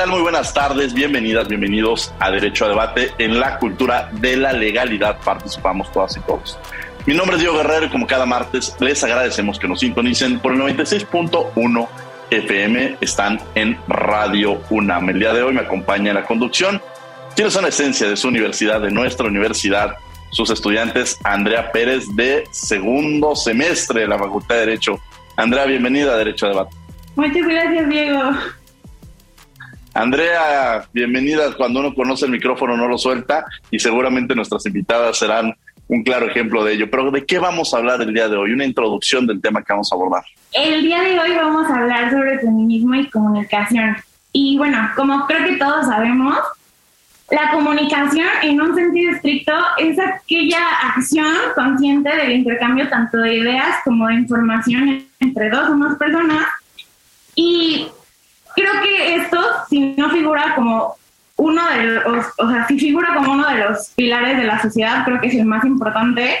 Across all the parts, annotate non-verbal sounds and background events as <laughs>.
Tal? Muy buenas tardes, bienvenidas, bienvenidos a Derecho a Debate. En la cultura de la legalidad participamos todas y todos. Mi nombre es Diego Guerrero y como cada martes les agradecemos que nos sintonicen por el 96.1 FM. Están en Radio UNAM. El día de hoy me acompaña en la conducción. Quienes son la esencia de su universidad, de nuestra universidad, sus estudiantes, Andrea Pérez de segundo semestre de la Facultad de Derecho. Andrea, bienvenida a Derecho a Debate. Muchas gracias, Diego. Andrea, bienvenida. Cuando uno conoce el micrófono no lo suelta y seguramente nuestras invitadas serán un claro ejemplo de ello. Pero ¿de qué vamos a hablar el día de hoy? Una introducción del tema que vamos a abordar. El día de hoy vamos a hablar sobre feminismo y comunicación. Y bueno, como creo que todos sabemos, la comunicación en un sentido estricto es aquella acción consciente del intercambio tanto de ideas como de información entre dos o más personas. Y creo que esto, si no figura como uno de los, o sea, si figura como uno de los pilares de la sociedad, creo que es el más importante,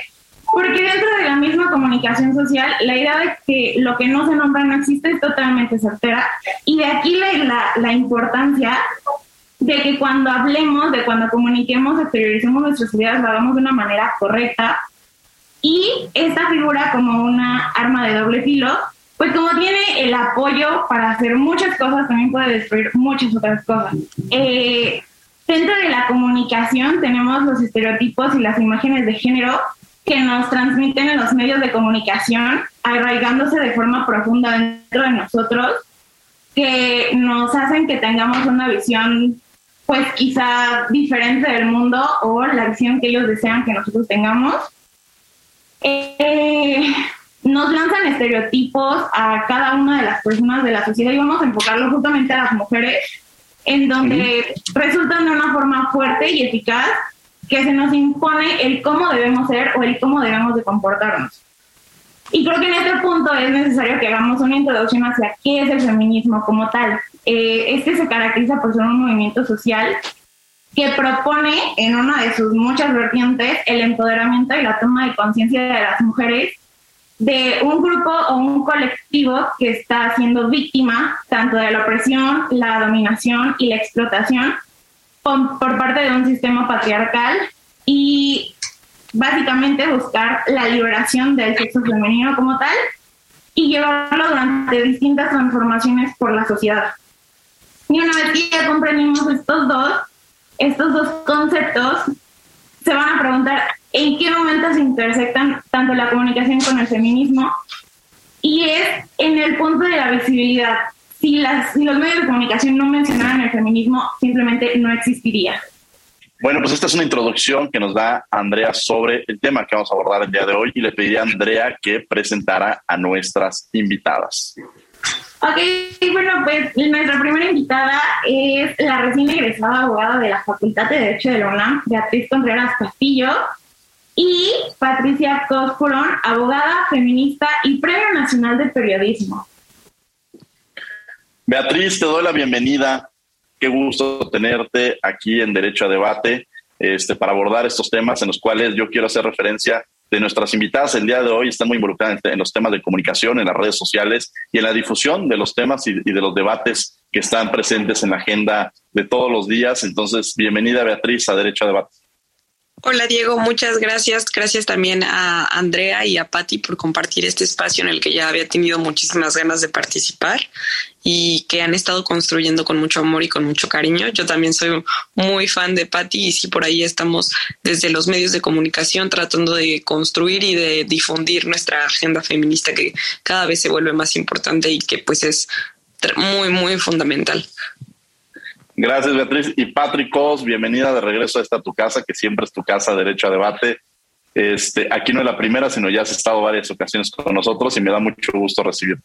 porque dentro de la misma comunicación social, la idea de que lo que no se nombra no existe es totalmente certera, y de aquí la, la, importancia de que cuando hablemos, de cuando comuniquemos, exterioricemos nuestras ideas, lo hagamos de una manera correcta, y esta figura como una arma de doble filo, pues como tiene el apoyo para hacer muchas cosas, también puede destruir muchas otras cosas. Eh, dentro de la comunicación tenemos los estereotipos y las imágenes de género que nos transmiten en los medios de comunicación, arraigándose de forma profunda dentro de nosotros, que nos hacen que tengamos una visión pues quizá diferente del mundo o la visión que ellos desean que nosotros tengamos. Eh, nos lanzan estereotipos a cada una de las personas de la sociedad y vamos a enfocarlo justamente a las mujeres, en donde resultan de una forma fuerte y eficaz que se nos impone el cómo debemos ser o el cómo debemos de comportarnos. Y creo que en este punto es necesario que hagamos una introducción hacia qué es el feminismo como tal. Eh, este se caracteriza por ser un movimiento social que propone en una de sus muchas vertientes el empoderamiento y la toma de conciencia de las mujeres de un grupo o un colectivo que está siendo víctima tanto de la opresión, la dominación y la explotación por, parte de un sistema patriarcal y básicamente buscar la liberación del sexo femenino como tal y llevarlo durante distintas transformaciones por la sociedad. Y una vez que ya comprendimos estos dos, estos dos conceptos, se van a preguntar en qué momento se intersectan tanto la comunicación con el feminismo y es en el punto de la visibilidad. Si, las, si los medios de comunicación no mencionaran el feminismo, simplemente no existiría. Bueno, pues esta es una introducción que nos da Andrea sobre el tema que vamos a abordar el día de hoy y le pediría a Andrea que presentara a nuestras invitadas. Ok, bueno, pues nuestra primera invitada es la recién egresada abogada de la Facultad de Derecho de la UNAM, Beatriz Contreras Castillo y Patricia Coscorón, abogada feminista y Premio Nacional de Periodismo. Beatriz, te doy la bienvenida. Qué gusto tenerte aquí en Derecho a Debate este, para abordar estos temas en los cuales yo quiero hacer referencia de nuestras invitadas el día de hoy están muy involucradas en los temas de comunicación, en las redes sociales y en la difusión de los temas y, de los debates que están presentes en la agenda de todos los días. Entonces, bienvenida Beatriz a Derecho a Debate. Hola Diego, muchas gracias. Gracias también a Andrea y a Patti por compartir este espacio en el que ya había tenido muchísimas ganas de participar y que han estado construyendo con mucho amor y con mucho cariño. Yo también soy muy fan de Patti y sí por ahí estamos desde los medios de comunicación tratando de construir y de difundir nuestra agenda feminista que cada vez se vuelve más importante y que pues es muy, muy fundamental. Gracias, Beatriz. Y Patrick Cos, bienvenida de regreso a esta tu casa, que siempre es tu casa, Derecho a Debate. Este, aquí no es la primera, sino ya has estado varias ocasiones con nosotros y me da mucho gusto recibirte.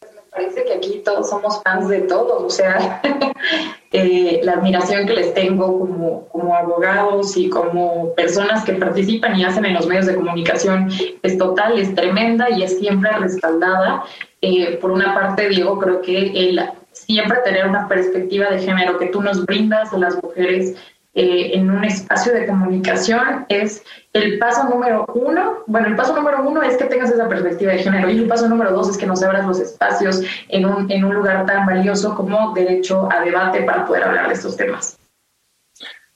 Me parece que aquí todos somos fans de todos, o sea, <laughs> eh, la admiración que les tengo como, como abogados y como personas que participan y hacen en los medios de comunicación es total, es tremenda y es siempre respaldada. Eh, por una parte, Diego, creo que el siempre tener una perspectiva de género que tú nos brindas a las mujeres eh, en un espacio de comunicación es el paso número uno. Bueno, el paso número uno es que tengas esa perspectiva de género y el paso número dos es que nos abras los espacios en un, en un lugar tan valioso como derecho a debate para poder hablar de estos temas.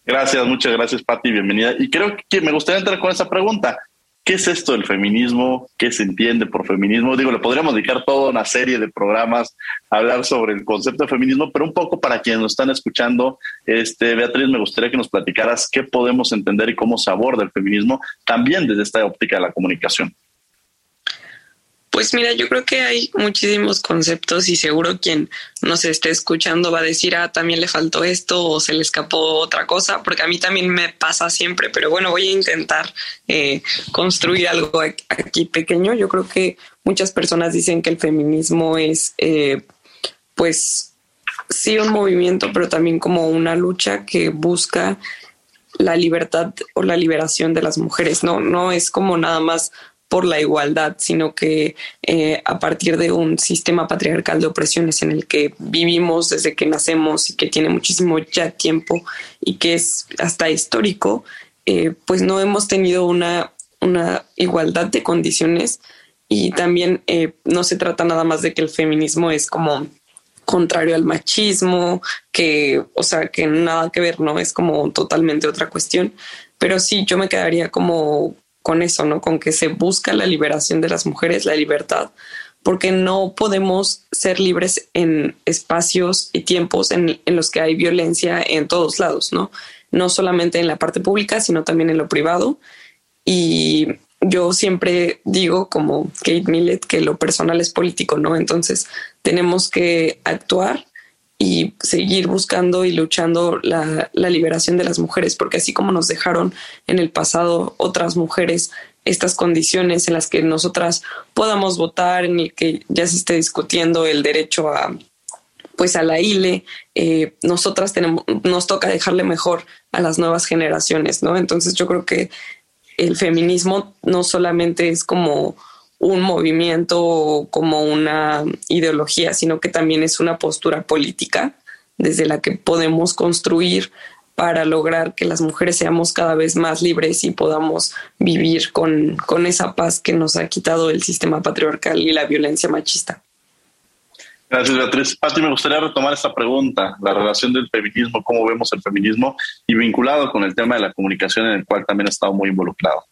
Gracias, muchas gracias, Patti, bienvenida. Y creo que me gustaría entrar con esa pregunta. ¿Qué es esto del feminismo? ¿Qué se entiende por feminismo? Digo, le podríamos dedicar toda una serie de programas a hablar sobre el concepto de feminismo, pero un poco para quienes nos están escuchando, este, Beatriz, me gustaría que nos platicaras qué podemos entender y cómo se aborda el feminismo también desde esta óptica de la comunicación. Pues mira, yo creo que hay muchísimos conceptos y seguro quien nos esté escuchando va a decir, ah, también le faltó esto o se le escapó otra cosa, porque a mí también me pasa siempre, pero bueno, voy a intentar eh, construir algo aquí pequeño. Yo creo que muchas personas dicen que el feminismo es, eh, pues, sí un movimiento, pero también como una lucha que busca la libertad o la liberación de las mujeres, no, no es como nada más por la igualdad, sino que eh, a partir de un sistema patriarcal de opresiones en el que vivimos desde que nacemos y que tiene muchísimo ya tiempo y que es hasta histórico, eh, pues no hemos tenido una, una igualdad de condiciones y también eh, no se trata nada más de que el feminismo es como contrario al machismo, que, o sea, que nada que ver, ¿no? Es como totalmente otra cuestión. Pero sí, yo me quedaría como con eso, ¿no? Con que se busca la liberación de las mujeres, la libertad, porque no podemos ser libres en espacios y tiempos en, los que hay violencia en todos lados, ¿no? No solamente en la parte pública, sino también en lo privado. Y yo siempre digo, como Kate Millett, que lo personal es político, ¿no? Entonces tenemos que actuar y seguir buscando y luchando la, liberación de las mujeres, porque así como nos dejaron en el pasado otras mujeres estas condiciones en las que nosotras podamos votar, en el que ya se esté discutiendo el derecho a pues a la ILE, eh, nosotras tenemos, nos toca dejarle mejor a las nuevas generaciones, ¿no? Entonces yo creo que el feminismo no solamente es como un movimiento como una ideología, sino que también es una postura política desde la que podemos construir para lograr que las mujeres seamos cada vez más libres y podamos vivir con, con esa paz que nos ha quitado el sistema patriarcal y la violencia machista. Gracias, Beatriz. Pati, me gustaría retomar esta pregunta, la relación del feminismo, cómo vemos el feminismo y vinculado con el tema de la comunicación en el cual también he estado muy involucrado.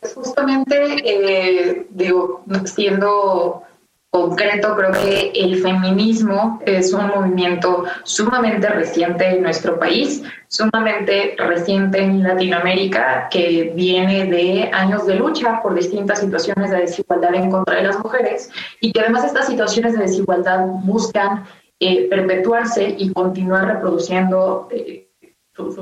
Pues justamente, eh, digo, siendo concreto, creo que el feminismo es un movimiento sumamente reciente en nuestro país, sumamente reciente en Latinoamérica, que viene de años de lucha por distintas situaciones de desigualdad en contra de las mujeres y que además estas situaciones de desigualdad buscan eh, perpetuarse y continuar reproduciendo eh, sus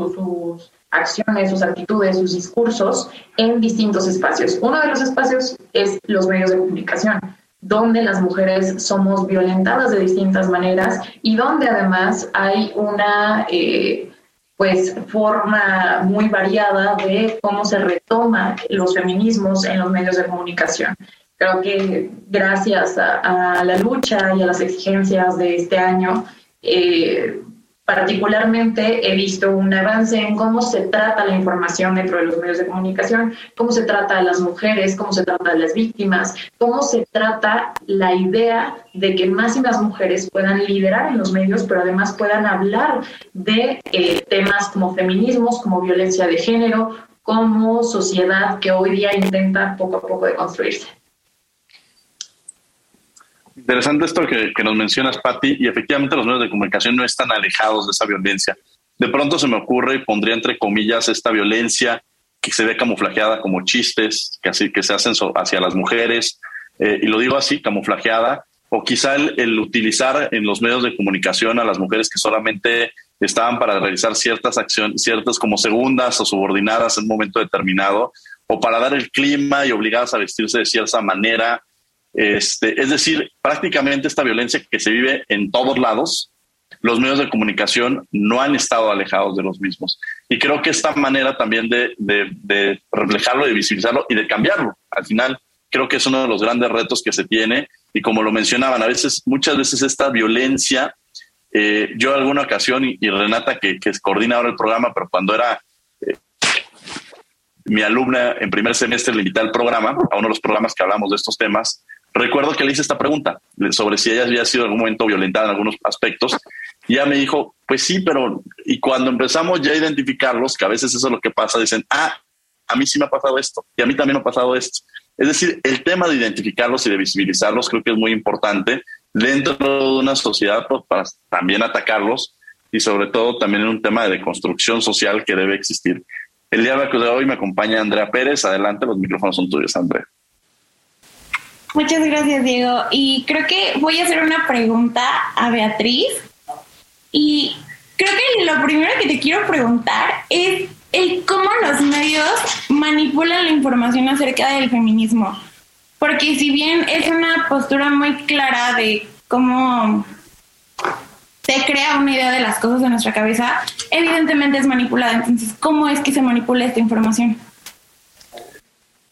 acciones, sus actitudes, sus discursos en distintos espacios. Uno de los espacios es los medios de comunicación, donde las mujeres somos violentadas de distintas maneras y donde además hay una eh, pues forma muy variada de cómo se retoma los feminismos en los medios de comunicación. Creo que gracias a, la lucha y a las exigencias de este año, eh, particularmente he visto un avance en cómo se trata la información dentro de los medios de comunicación, cómo se trata a las mujeres, cómo se trata a las víctimas, cómo se trata la idea de que más y más mujeres puedan liderar en los medios, pero además puedan hablar de eh, temas como feminismos, como violencia de género, como sociedad que hoy día intenta poco a poco de construirse. Interesante esto que, nos mencionas, Patti, y efectivamente los medios de comunicación no están alejados de esa violencia. De pronto se me ocurre, y pondría entre comillas, esta violencia que se ve camuflajeada como chistes, que, así, que se hacen hacia las mujeres, eh, y lo digo así, camuflajeada, o quizá el, utilizar en los medios de comunicación a las mujeres que solamente estaban para realizar ciertas acciones, ciertas como segundas o subordinadas en un momento determinado, o para dar el clima y obligadas a vestirse de cierta manera, este, es decir, prácticamente esta violencia que se vive en todos lados, los medios de comunicación no han estado alejados de los mismos. Y creo que esta manera también de, reflejarlo, de visibilizarlo y de cambiarlo, al final creo que es uno de los grandes retos que se tiene. Y como lo mencionaban, a veces, muchas veces esta violencia, eh, yo alguna ocasión, y, Renata, que, que, coordina ahora el programa, pero cuando era eh, mi alumna en primer semestre, le invité al programa, a uno de los programas que hablamos de estos temas, Recuerdo que le hice esta pregunta sobre si ella había sido en algún momento violentada en algunos aspectos. Y ella me dijo, pues sí, pero y cuando empezamos ya a identificarlos, que a veces eso es lo que pasa, dicen, ah, a mí sí me ha pasado esto y a mí también me ha pasado esto. Es decir, el tema de identificarlos y de visibilizarlos creo que es muy importante dentro de una sociedad pues, para también atacarlos y sobre todo también en un tema de construcción social que debe existir. El día de hoy me acompaña Andrea Pérez. Adelante, los micrófonos son tuyos, Andrea. Muchas gracias, Diego. Y creo que voy a hacer una pregunta a Beatriz. Y creo que lo primero que te quiero preguntar es el cómo los medios manipulan la información acerca del feminismo. Porque si bien es una postura muy clara de cómo se crea una idea de las cosas en nuestra cabeza, evidentemente es manipulada. Entonces, ¿cómo es que se manipula esta información?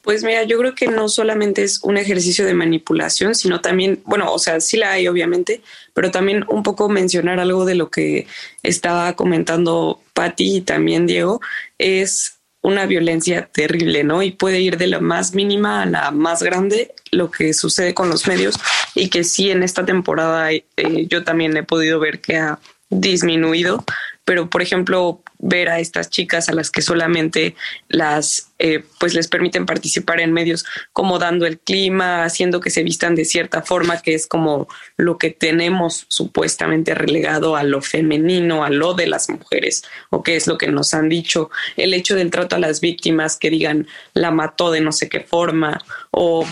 Pues mira, yo creo que no solamente es un ejercicio de manipulación, sino también, bueno, o sea, sí la hay obviamente, pero también un poco mencionar algo de lo que estaba comentando Patti y también Diego, es una violencia terrible, ¿no? Y puede ir de la más mínima a la más grande, lo que sucede con los medios y que sí en esta temporada eh, yo también he podido ver que ha disminuido, pero por ejemplo ver a estas chicas a las que solamente las eh, pues les permiten participar en medios como dando el clima, haciendo que se vistan de cierta forma, que es como lo que tenemos supuestamente relegado a lo femenino, a lo de las mujeres, o que es lo que nos han dicho, el hecho del trato a las víctimas que digan la mató de no sé qué forma, o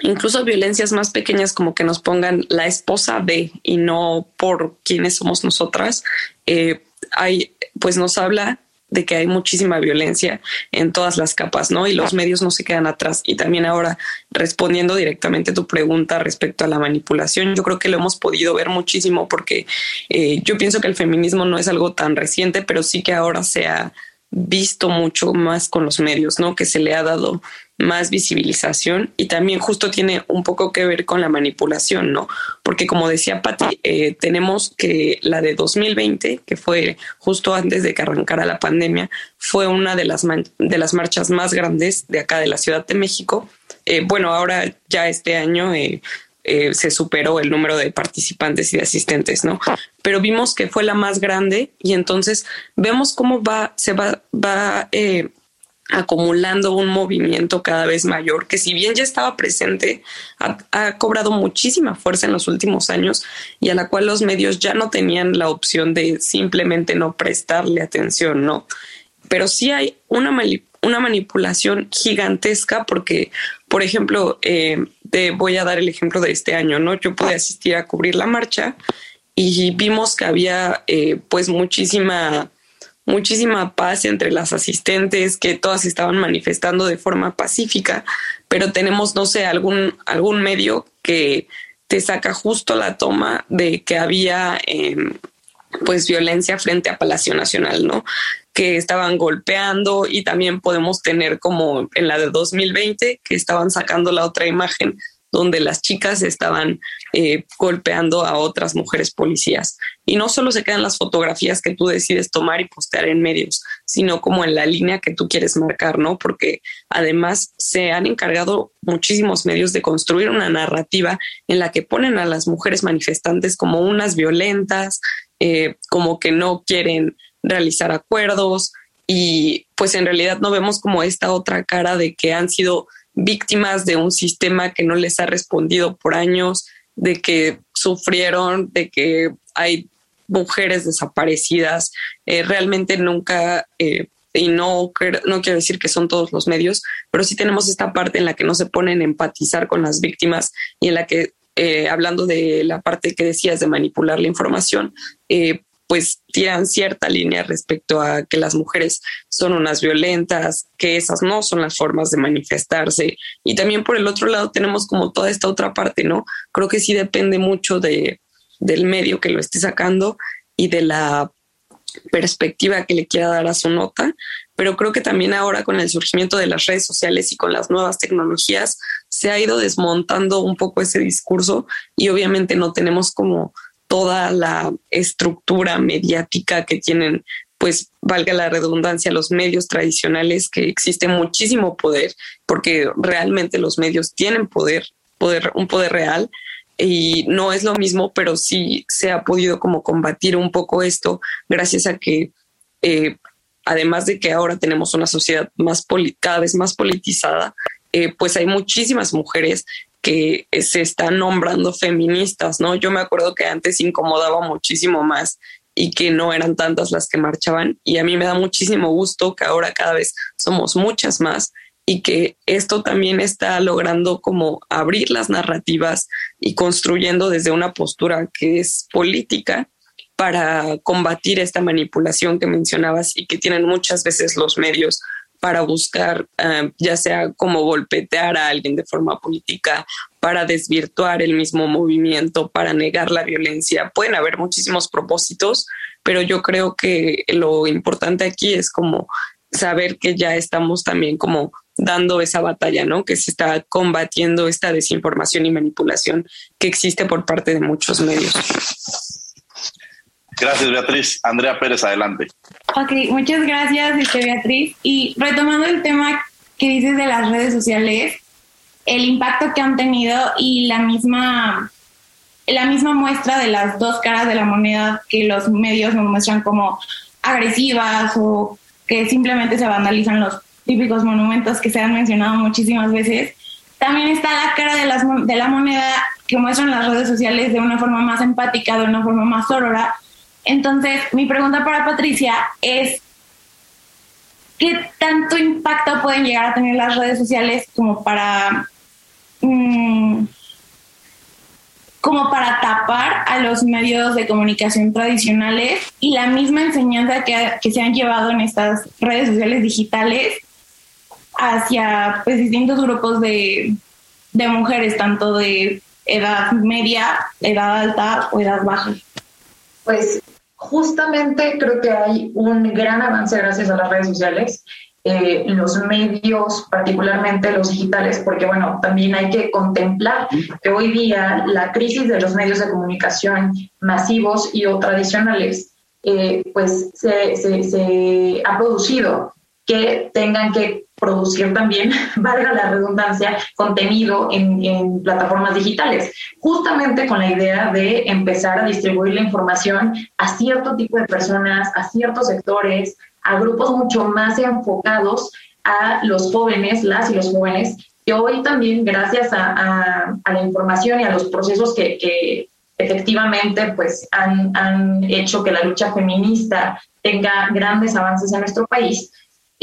incluso violencias más pequeñas como que nos pongan la esposa de y no por quienes somos nosotras, eh, hay, pues nos habla de que hay muchísima violencia en todas las capas, ¿no? Y los medios no se quedan atrás. Y también ahora, respondiendo directamente a tu pregunta respecto a la manipulación, yo creo que lo hemos podido ver muchísimo porque eh, yo pienso que el feminismo no es algo tan reciente, pero sí que ahora se ha visto mucho más con los medios, ¿no? Que se le ha dado más visibilización y también justo tiene un poco que ver con la manipulación, ¿no? Porque como decía Patti, eh, tenemos que la de 2020, que fue justo antes de que arrancara la pandemia, fue una de las, de las marchas más grandes de acá de la Ciudad de México. Eh, bueno, ahora ya este año eh, se superó el número de participantes y de asistentes, ¿no? Pero vimos que fue la más grande y entonces vemos cómo va, se va, va acumulando un movimiento cada vez mayor que si bien ya estaba presente, ha, cobrado muchísima fuerza en los últimos años y a la cual los medios ya no tenían la opción de simplemente no prestarle atención, ¿no? Pero sí hay una, una manipulación gigantesca porque, por ejemplo, eh, te voy a dar el ejemplo de este año, ¿no? Yo pude asistir a cubrir la marcha y vimos que había eh, pues muchísima muchísima paz entre las asistentes, que todas estaban manifestando de forma pacífica, pero tenemos, no sé, algún, algún medio que te saca justo la toma de que había em, pues violencia frente a Palacio Nacional, ¿no? Que estaban golpeando y también podemos tener como en la de 2020 que estaban sacando la otra imagen donde las chicas estaban eh, golpeando a otras mujeres policías. Y no solo se quedan las fotografías que tú decides tomar y postear en medios, sino como en la línea que tú quieres marcar, ¿no? Porque además se han encargado muchísimos medios de construir una narrativa en la que ponen a las mujeres manifestantes como unas violentas, eh, como que no quieren realizar acuerdos y pues en realidad no vemos como esta otra cara de que han sido víctimas de un sistema que no les ha respondido por años, de que sufrieron, de que hay mujeres desaparecidas. Eh, realmente nunca, eh, y no, no quiero decir que son todos los medios, pero sí tenemos esta parte en la que no se ponen a empatizar con las víctimas y en la que, eh, hablando de la parte que decías de manipular la información, pues tiran cierta línea respecto a que las mujeres son unas violentas, que esas no son las formas de manifestarse. Y también por el otro lado tenemos como toda esta otra parte, ¿no? Creo que sí depende mucho de, del medio que lo esté sacando y de la perspectiva que le quiera dar a su nota, pero creo que también ahora con el surgimiento de las redes sociales y con las nuevas tecnologías se ha ido desmontando un poco ese discurso y obviamente no tenemos como toda la estructura mediática que tienen, pues valga la redundancia, los medios tradicionales, que existe muchísimo poder, porque realmente los medios tienen poder, poder, un poder real, y no es lo mismo, pero sí se ha podido como combatir un poco esto gracias a que, eh, además de que ahora tenemos una sociedad más cada vez más politizada, eh, pues hay muchísimas mujeres que se están nombrando feministas, ¿no? Yo me acuerdo que antes incomodaba muchísimo más y que no eran tantas las que marchaban y a mí me da muchísimo gusto que ahora cada vez somos muchas más y que esto también está logrando como abrir las narrativas y construyendo desde una postura que es política para combatir esta manipulación que mencionabas y que tienen muchas veces los medios para buscar, eh, ya sea como golpetear a alguien de forma política, para desvirtuar el mismo movimiento, para negar la violencia. Pueden haber muchísimos propósitos, pero yo creo que lo importante aquí es como saber que ya estamos también como dando esa batalla, ¿no? Que se está combatiendo esta desinformación y manipulación que existe por parte de muchos medios. Gracias, Beatriz. Andrea Pérez, adelante. Ok, muchas gracias, este, Beatriz. Y retomando el tema que dices de las redes sociales, el impacto que han tenido y la misma, la misma muestra de las dos caras de la moneda que los medios nos muestran como agresivas o que simplemente se vandalizan los típicos monumentos que se han mencionado muchísimas veces. También está la cara de, las, de la moneda que muestran las redes sociales de una forma más empática, de una forma más sorora, entonces, mi pregunta para Patricia es, ¿qué tanto impacto pueden llegar a tener las redes sociales como para... Mm, como para tapar a los medios de comunicación tradicionales y la misma enseñanza que, se han llevado en estas redes sociales digitales hacia pues, distintos grupos de, de mujeres, tanto de edad media, edad alta o edad baja. Pues justamente creo que hay un gran avance gracias a las redes sociales. Eh, los medios, particularmente los digitales, porque bueno, también hay que contemplar que hoy día la crisis de los medios de comunicación masivos y o tradicionales, eh, pues se, se ha producido que tengan que producir también, <laughs> valga la redundancia, contenido en, plataformas digitales, justamente con la idea de empezar a distribuir la información a cierto tipo de personas, a ciertos sectores, a grupos mucho más enfocados a los jóvenes, las y los jóvenes, que hoy también, gracias a, la información y a los procesos que, efectivamente pues, han, han hecho que la lucha feminista tenga grandes avances en nuestro país,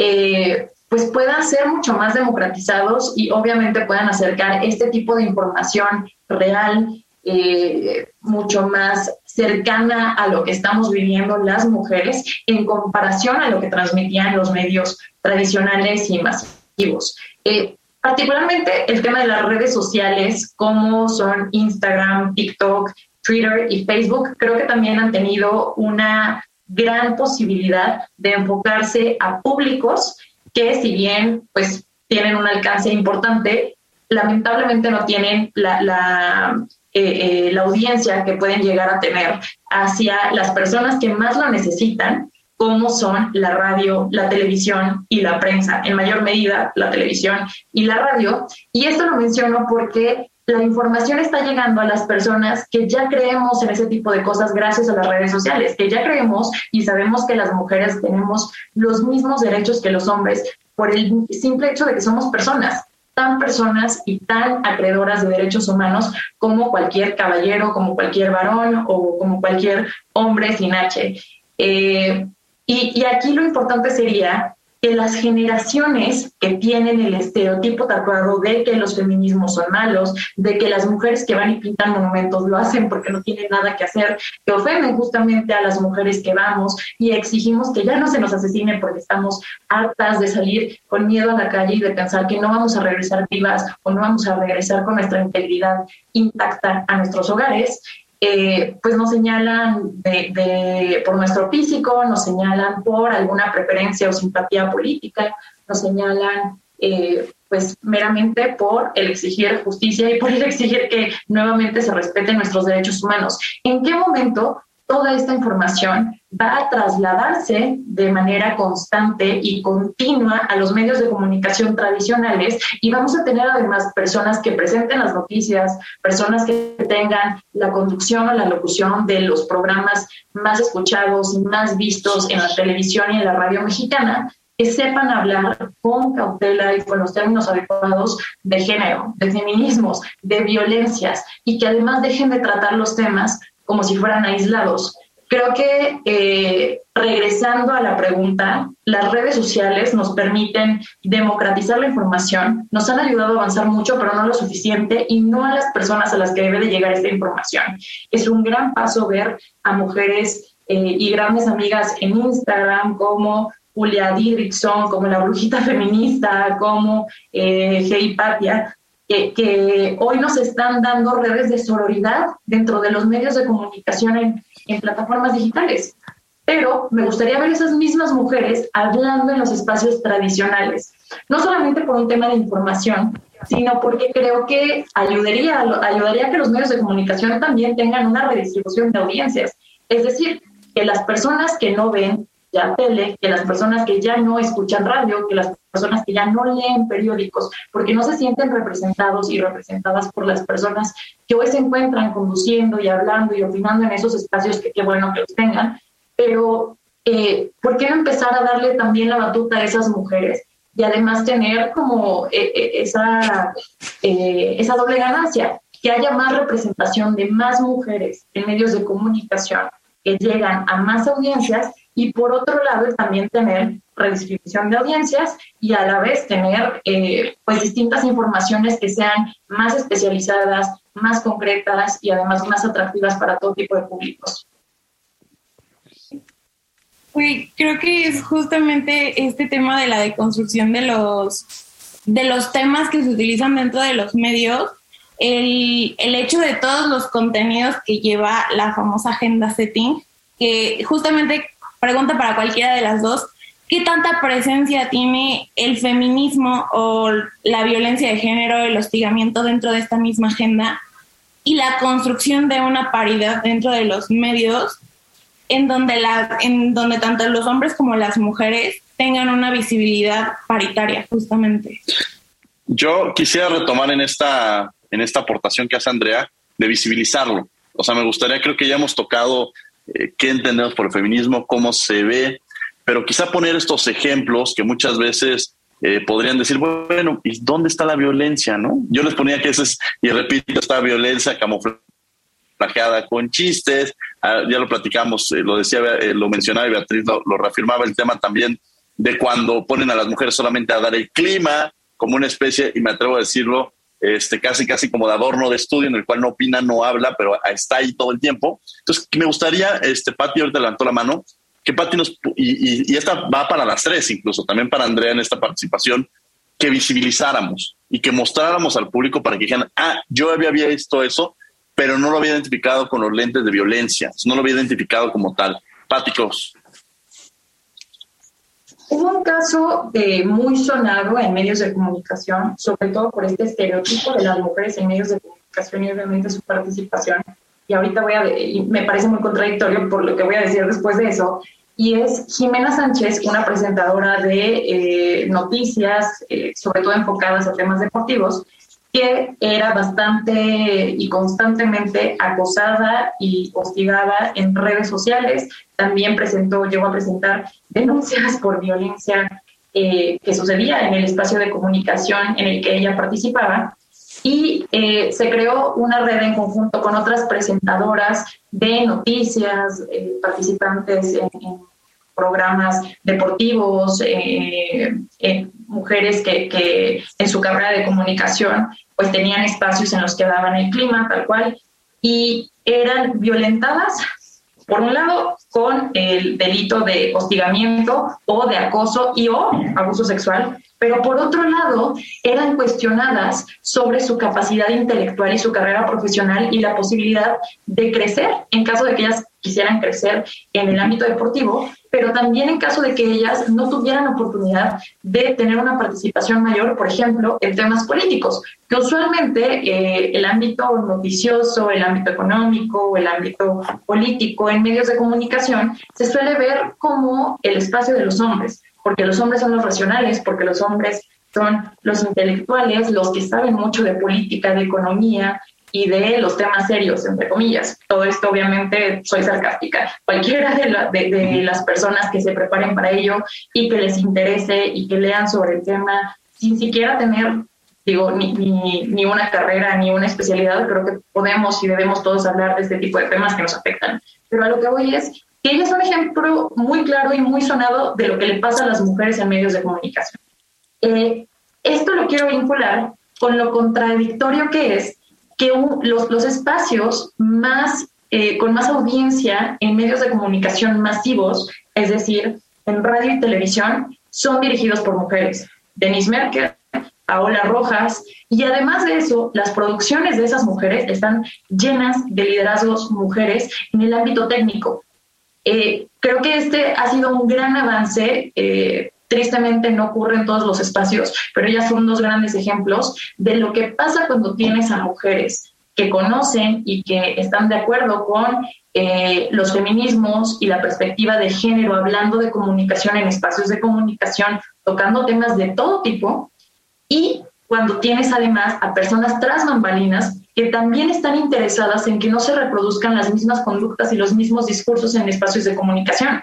eh, pues puedan ser mucho más democratizados y obviamente puedan acercar este tipo de información real, eh, mucho más cercana a lo que estamos viviendo las mujeres en comparación a lo que transmitían los medios tradicionales y masivos. Eh, particularmente el tema de las redes sociales, como son Instagram, TikTok, Twitter y Facebook, creo que también han tenido una gran posibilidad de enfocarse a públicos que si bien pues tienen un alcance importante, lamentablemente no tienen la, la, eh, eh, la audiencia que pueden llegar a tener hacia las personas que más lo necesitan como son la radio, la televisión y la prensa, en mayor medida la televisión y la radio. Y esto lo menciono porque la información está llegando a las personas que ya creemos en ese tipo de cosas gracias a las redes sociales, que ya creemos y sabemos que las mujeres tenemos los mismos derechos que los hombres por el simple hecho de que somos personas tan personas y tan acreedoras de derechos humanos como cualquier caballero, como cualquier varón o como cualquier hombre sin H. Eh, y, aquí lo importante sería que las generaciones que tienen el estereotipo tatuado de que los feminismos son malos, de que las mujeres que van y pintan monumentos lo hacen porque no tienen nada que hacer, que ofenden justamente a las mujeres que vamos y exigimos que ya no se nos asesine porque estamos hartas de salir con miedo a la calle y de pensar que no vamos a regresar vivas o no vamos a regresar con nuestra integridad intacta a nuestros hogares. Eh, pues nos señalan de, por nuestro físico, nos señalan por alguna preferencia o simpatía política, nos señalan eh, pues meramente por el exigir justicia y por el exigir que nuevamente se respeten nuestros derechos humanos. ¿En qué momento toda esta información va a trasladarse de manera constante y continua a los medios de comunicación tradicionales y vamos a tener además personas que presenten las noticias, personas que tengan la conducción o la locución de los programas más escuchados y más vistos en la televisión y en la radio mexicana, que sepan hablar con cautela y con los términos adecuados de género, de feminismos, de violencias y que además dejen de tratar los temas como si fueran aislados. Creo que eh, regresando a la pregunta, las redes sociales nos permiten democratizar la información, nos han ayudado a avanzar mucho, pero no lo suficiente y no a las personas a las que debe de llegar esta información. Es un gran paso ver a mujeres eh, y grandes amigas en Instagram como Julia Didrikson, como la brujita <laughs> feminista, como eh, Hey Patia, que, hoy nos están dando redes de sororidad dentro de los medios de comunicación en, en plataformas digitales. Pero me gustaría ver esas mismas mujeres hablando en los espacios tradicionales, no solamente por un tema de información, sino porque creo que ayudaría, ayudaría a que los medios de comunicación también tengan una redistribución de audiencias. Es decir, que las personas que no ven ya tele, que las personas que ya no escuchan radio, que las personas que ya no leen periódicos, porque no se sienten representados y representadas por las personas que hoy se encuentran conduciendo y hablando y opinando en esos espacios que qué bueno que los tengan, pero eh, ¿por qué no empezar a darle también la batuta a esas mujeres? Y además tener como eh, eh, esa, esa doble ganancia, que haya más representación de más mujeres en medios de comunicación que llegan a más audiencias y por otro lado también tener redistribución de audiencias y a la vez tener eh, pues distintas informaciones que sean más especializadas, más concretas y además más atractivas para todo tipo de públicos. creo que es justamente este tema de la deconstrucción de los, de los temas que se utilizan dentro de los medios, el, el hecho de todos los contenidos que lleva la famosa agenda setting, que justamente pregunta para cualquiera de las dos, ¿qué tanta presencia tiene el feminismo o la violencia de género, el hostigamiento dentro de esta misma agenda y la construcción de una paridad dentro de los medios en donde, la, en donde tanto los hombres como las mujeres tengan una visibilidad paritaria, justamente? Yo quisiera retomar en esta, en esta aportación que hace Andrea de visibilizarlo. O sea, me gustaría, creo que ya hemos tocado eh, qué entendemos por el feminismo, cómo se ve, pero quizá poner estos ejemplos que muchas veces eh, podrían decir, bueno, ¿y dónde está la violencia? no? Yo les ponía que esa es, y repito, esta violencia camuflajeada con chistes, ah, ya lo platicamos, eh, lo decía, lo mencionaba y Beatriz lo reafirmaba el tema también de cuando ponen a las mujeres solamente a dar el clima como una especie, y me atrevo a decirlo, este, casi, casi como de adorno de estudio en el cual no opina, no habla, pero está ahí todo el tiempo. Entonces, me gustaría, este, Pati ahorita levantó la mano, que Pati nos, y, y, esta va para las tres incluso, también para Andrea en esta participación, que visibilizáramos y que mostráramos al público para que dijeran, ah, yo había visto eso, pero no lo había identificado con los lentes de violencia, no lo había identificado como tal. Páticos. Hubo un caso de muy sonado en medios de comunicación, sobre todo por este estereotipo de las mujeres en medios de comunicación y obviamente su participación. Y ahorita voy a, y me parece muy contradictorio por lo que voy a decir después de eso, y es Jimena Sánchez, una presentadora de eh, noticias, eh, sobre todo enfocadas a temas deportivos, que era bastante y constantemente acosada y hostigada en redes sociales. También presentó, llegó a presentar denuncias por violencia eh, que sucedía en el espacio de comunicación en el que ella participaba. Y eh, se creó una red en conjunto con otras presentadoras de noticias, eh, participantes en, programas deportivos, mujeres que, que en su carrera de comunicación pues tenían espacios en los que daban el clima, tal cual, y eran violentadas, por un lado, con el delito de hostigamiento o de acoso y o abuso sexual, pero por otro lado, eran cuestionadas sobre su capacidad intelectual y su carrera profesional y la posibilidad de crecer en caso de que ellas quisieran crecer en el ámbito deportivo, pero también en caso de que ellas no tuvieran oportunidad de tener una participación mayor, por ejemplo, en temas políticos, que usualmente eh, el ámbito noticioso, el ámbito económico, el ámbito político en medios de comunicación se suele ver como el espacio de los hombres, porque los hombres son los racionales, porque los hombres son los intelectuales, los que saben mucho de política, de economía, y de los temas serios, entre comillas. Todo esto obviamente soy sarcástica. Cualquiera de, de, las personas que se preparen para ello y que les interese y que lean sobre el tema sin siquiera tener, digo, ni, ni, ni una carrera ni una especialidad, creo que podemos y debemos todos hablar de este tipo de temas que nos afectan. Pero a lo que voy es que ella es un ejemplo muy claro y muy sonado de lo que le pasa a las mujeres en medios de comunicación. Eh, esto lo quiero vincular con lo contradictorio que es que los, los, espacios más, eh, con más audiencia en medios de comunicación masivos, es decir, en radio y televisión, son dirigidos por mujeres. Denise Merkel, Paola Rojas, y además de eso, las producciones de esas mujeres están llenas de liderazgos mujeres en el ámbito técnico. Eh, creo que este ha sido un gran avance eh, Tristemente no ocurre en todos los espacios, pero ellas son dos grandes ejemplos de lo que pasa cuando tienes a mujeres que conocen y que están de acuerdo con eh, los feminismos y la perspectiva de género, hablando de comunicación en espacios de comunicación, tocando temas de todo tipo, y cuando tienes además a personas tras bambalinas que también están interesadas en que no se reproduzcan las mismas conductas y los mismos discursos en espacios de comunicación.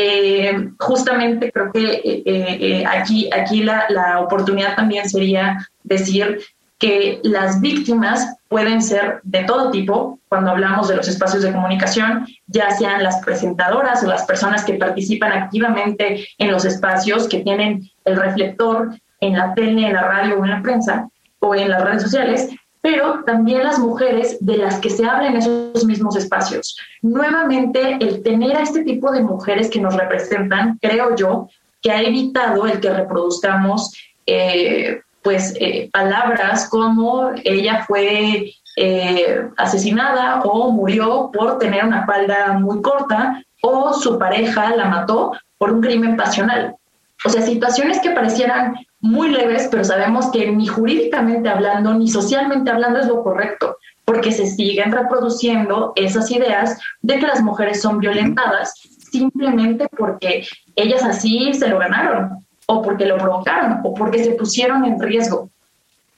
Eh, justamente creo que eh, eh, aquí, aquí la, la, oportunidad también sería decir que las víctimas pueden ser de todo tipo cuando hablamos de los espacios de comunicación, ya sean las presentadoras o las personas que participan activamente en los espacios, que tienen el reflector en la tele, en la radio o en la prensa o en las redes sociales, pero también las mujeres de las que se habla en esos mismos espacios. Nuevamente, el tener a este tipo de mujeres que nos representan, creo yo, que ha evitado el que reproduzcamos eh, pues eh, palabras como ella fue eh, asesinada o murió por tener una falda muy corta o su pareja la mató por un crimen pasional. O sea, situaciones que parecieran muy leves, pero sabemos que ni jurídicamente hablando ni socialmente hablando es lo correcto, porque se siguen reproduciendo esas ideas de que las mujeres son violentadas simplemente porque ellas así se lo ganaron, o porque lo provocaron, o porque se pusieron en riesgo.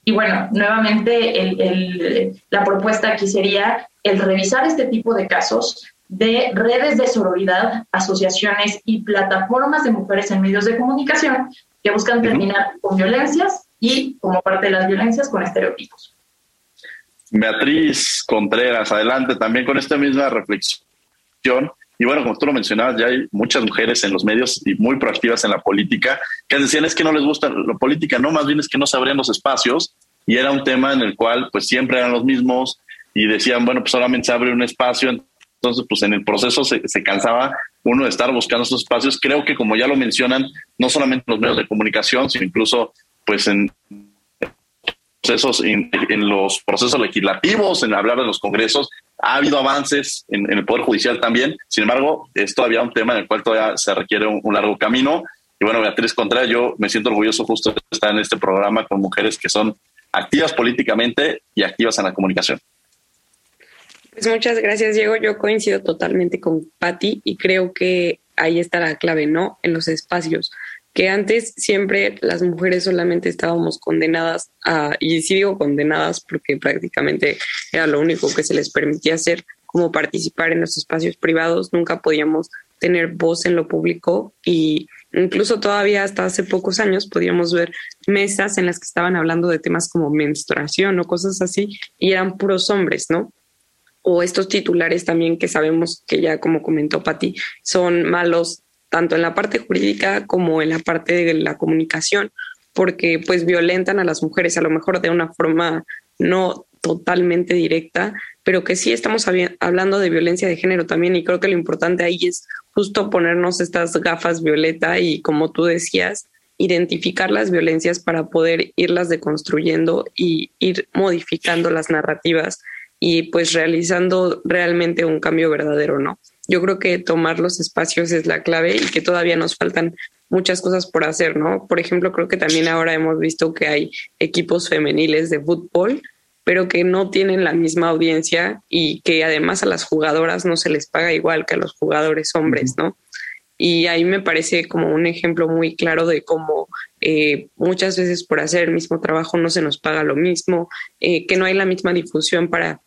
Y bueno, nuevamente la propuesta aquí sería el revisar este tipo de casos de redes de sororidad, asociaciones y plataformas de mujeres en medios de comunicación que buscan terminar con violencias y, como parte de las violencias, con estereotipos. Beatriz Contreras, adelante también con esta misma reflexión. Y bueno, como tú lo mencionabas, ya hay muchas mujeres en los medios y muy proactivas en la política que decían es que no les gusta la política, no, más bien es que no se abrían los espacios y era un tema en el cual pues siempre eran los mismos y decían, bueno, pues solamente se abre un espacio, entonces, pues en el proceso se, cansaba uno de estar buscando esos espacios. Creo que como ya lo mencionan, no solamente en los medios de comunicación, sino incluso pues en procesos, en, los procesos legislativos, en hablar de los congresos, ha habido avances en, el Poder Judicial también. Sin embargo, es todavía un tema en el cual todavía se requiere un, largo camino. Y bueno, Beatriz Contreras, yo me siento orgulloso justo de estar en este programa con mujeres que son activas políticamente y activas en la comunicación. Pues muchas gracias, Diego. Yo coincido totalmente con Patti y creo que ahí está la clave, ¿no? En los espacios. Que antes siempre las mujeres solamente estábamos condenadas a, y sí digo condenadas porque prácticamente era lo único que se les permitía hacer, como participar en los espacios privados, nunca podíamos tener voz en lo público y incluso todavía hasta hace pocos años podíamos ver mesas en las que estaban hablando de temas como menstruación o cosas así y eran puros hombres, ¿no? O estos titulares también que sabemos que ya como comentó Patti son malos tanto en la parte jurídica como en la parte de la comunicación porque pues violentan a las mujeres a lo mejor de una forma no totalmente directa, pero que sí estamos hablando de violencia de género también y creo que lo importante ahí es justo ponernos estas gafas violeta y como tú decías, identificar las violencias para poder irlas deconstruyendo y ir modificando las narrativas y pues realizando realmente un cambio verdadero, ¿no? Yo creo que tomar los espacios es la clave y que todavía nos faltan muchas cosas por hacer, ¿no? Por ejemplo, creo que también ahora hemos visto que hay equipos femeniles de fútbol, pero que no tienen la misma audiencia y que además a las jugadoras no se les paga igual que a los jugadores hombres, ¿no? Y ahí me parece como un ejemplo muy claro de cómo eh, muchas veces por hacer el mismo trabajo no se nos paga lo mismo, eh, que no hay la misma difusión para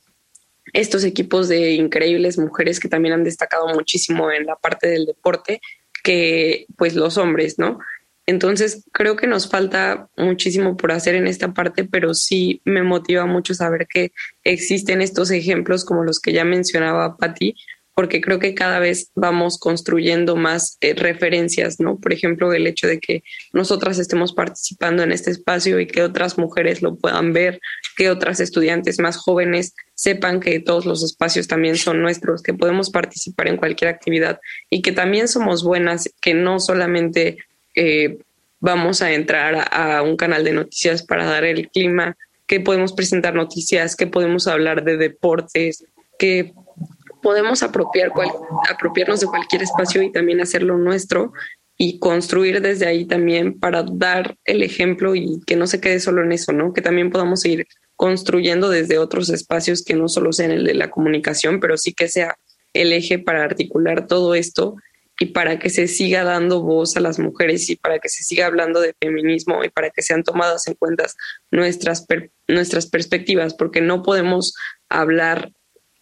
estos equipos de increíbles mujeres que también han destacado muchísimo en la parte del deporte que pues los hombres, ¿no? Entonces creo que nos falta muchísimo por hacer en esta parte, pero sí me motiva mucho saber que existen estos ejemplos como los que ya mencionaba Patti, porque creo que cada vez vamos construyendo más eh, referencias, ¿no? Por ejemplo, el hecho de que nosotras estemos participando en este espacio y que otras mujeres lo puedan ver, que otras estudiantes más jóvenes sepan que todos los espacios también son nuestros, que podemos participar en cualquier actividad y que también somos buenas, que no solamente eh, vamos a entrar a, a un canal de noticias para dar el clima, que podemos presentar noticias, que podemos hablar de deportes, que podemos apropiar apropiarnos de cualquier espacio y también hacerlo nuestro y construir desde ahí también para dar el ejemplo y que no se quede solo en eso, ¿no? Que también podamos seguir construyendo desde otros espacios que no solo sean el de la comunicación, pero sí que sea el eje para articular todo esto y para que se siga dando voz a las mujeres y para que se siga hablando de feminismo y para que sean tomadas en cuenta nuestras, nuestras perspectivas, porque no podemos hablar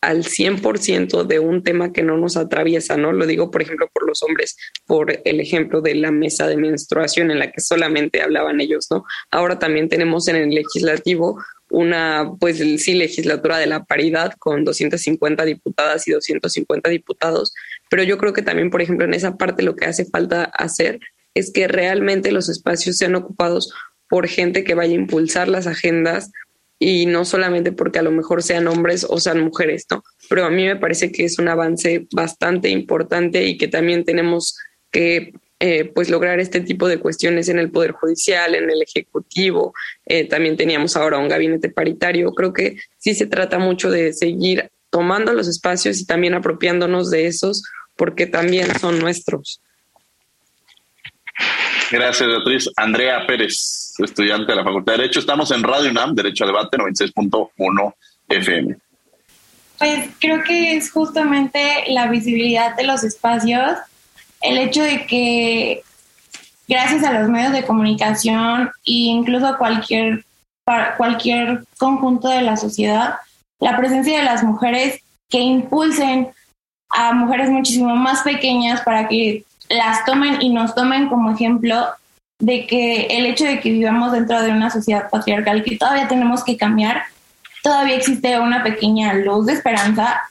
al 100% de un tema que no nos atraviesa, ¿no? Lo digo, por ejemplo, por los hombres, por el ejemplo de la mesa de menstruación en la que solamente hablaban ellos, ¿no? Ahora también tenemos en el legislativo una, pues sí, legislatura de la paridad con 250 diputadas y 250 diputados, pero yo creo que también, por ejemplo, en esa parte lo que hace falta hacer es que realmente los espacios sean ocupados por gente que vaya a impulsar las agendas, y no solamente porque a lo mejor sean hombres o sean mujeres, ¿no? Pero a mí me parece que es un avance bastante importante y que también tenemos que eh, pues lograr este tipo de cuestiones en el Poder Judicial, en el Ejecutivo. Eh, también teníamos ahora un gabinete paritario. Creo que sí se trata mucho de seguir tomando los espacios y también apropiándonos de esos porque también son nuestros. Gracias, Beatriz. Andrea Pérez, estudiante de la Facultad de Derecho. Estamos en Radio UNAM, Derecho a Debate 96.1 FM. Pues creo que es justamente la visibilidad de los espacios, el hecho de que gracias a los medios de comunicación e incluso cualquier, cualquier conjunto de la sociedad, la presencia de las mujeres que impulsen a mujeres muchísimo más pequeñas para que las tomen y nos tomen como ejemplo de que el hecho de que vivamos dentro de una sociedad patriarcal que todavía tenemos que cambiar, todavía existe una pequeña luz de esperanza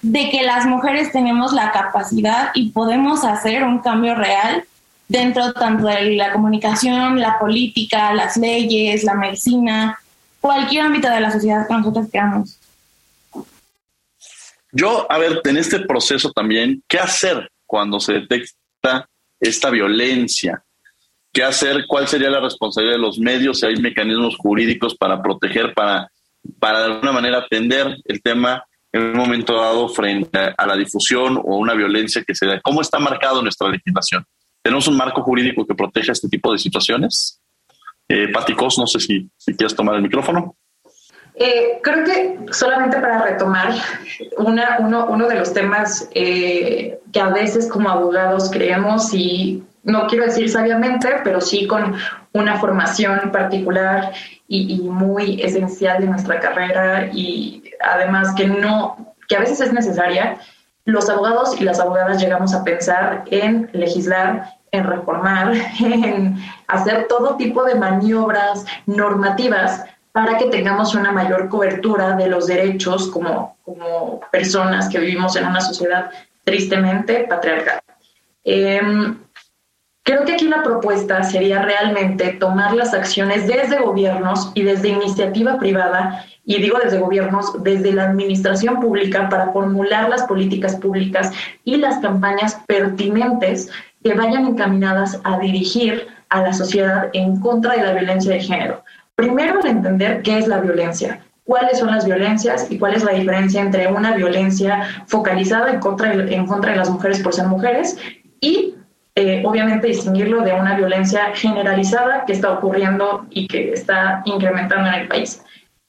de que las mujeres tenemos la capacidad y podemos hacer un cambio real dentro tanto de la comunicación, la política, las leyes, la medicina, cualquier ámbito de la sociedad que nosotros queramos. Yo, a ver, en este proceso también, ¿qué hacer cuando se detecta esta violencia? ¿Qué hacer? ¿Cuál sería la responsabilidad de los medios? Si hay mecanismos jurídicos para proteger, para, para de alguna manera atender el tema en un momento dado frente a la difusión o una violencia que se da. ¿Cómo está marcado nuestra legislación? tenemos un marco jurídico que protege este tipo de situaciones. Eh, Cos, no sé si, si quieres tomar el micrófono. Eh, creo que solamente para retomar una, uno, uno de los temas eh, que a veces como abogados creemos y no quiero decir sabiamente, pero sí con una formación particular y, muy esencial de nuestra carrera y además que no, que a veces es necesaria, los abogados y las abogadas llegamos a pensar en legislar, en reformar, <laughs> en hacer todo tipo de maniobras normativas para que tengamos una mayor cobertura de los derechos como, como personas que vivimos en una sociedad tristemente patriarcal. Em, creo que aquí la propuesta sería realmente tomar las acciones desde gobiernos y desde iniciativa privada, y digo desde gobiernos, desde la administración pública para formular las políticas públicas y las campañas pertinentes que vayan encaminadas a dirigir a la sociedad en contra de la violencia de género. Primero, entender qué es la violencia, cuáles son las violencias y cuál es la diferencia entre una violencia focalizada en contra en contra de las mujeres por ser mujeres y eh, obviamente distinguirlo de una violencia generalizada que está ocurriendo y que está incrementando en el país.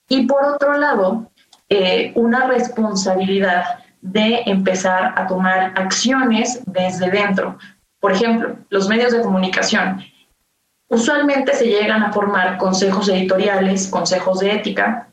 Y por otro lado, eh, una responsabilidad de empezar a tomar acciones desde dentro. Por ejemplo, los medios de comunicación. Usualmente se llegan a formar consejos editoriales, consejos de ética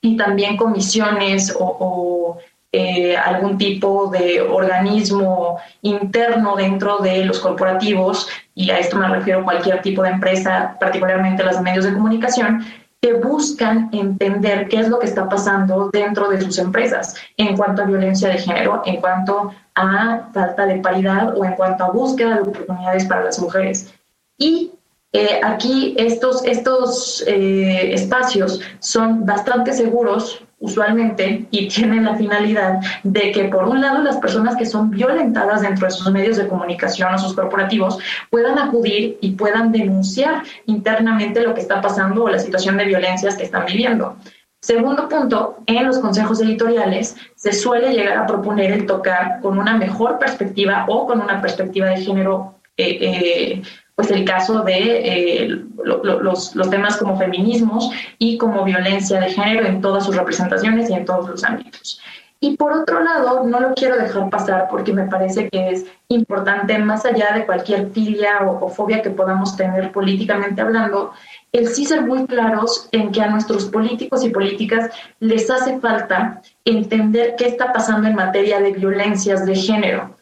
y también comisiones o, eh, algún tipo de organismo interno dentro de los corporativos, y a esto me refiero cualquier tipo de empresa, particularmente las medios de comunicación, que buscan entender qué es lo que está pasando dentro de sus empresas en cuanto a violencia de género, en cuanto a falta de paridad o en cuanto a búsqueda de oportunidades para las mujeres. Y eh, aquí estos, estos eh, espacios son bastante seguros usualmente y tienen la finalidad de que por un lado las personas que son violentadas dentro de sus medios de comunicación o sus corporativos puedan acudir y puedan denunciar internamente lo que está pasando o la situación de violencias que están viviendo. Segundo punto, en los consejos editoriales se suele llegar a proponer el tocar con una mejor perspectiva o con una perspectiva de género eh, pues el caso de eh, los, los, temas como feminismos y como violencia de género en todas sus representaciones y en todos los ámbitos. Y por otro lado, no lo quiero dejar pasar porque me parece que es importante, más allá de cualquier filia o, fobia que podamos tener políticamente hablando, el sí ser muy claros en que a nuestros políticos y políticas les hace falta entender qué está pasando en materia de violencias de género.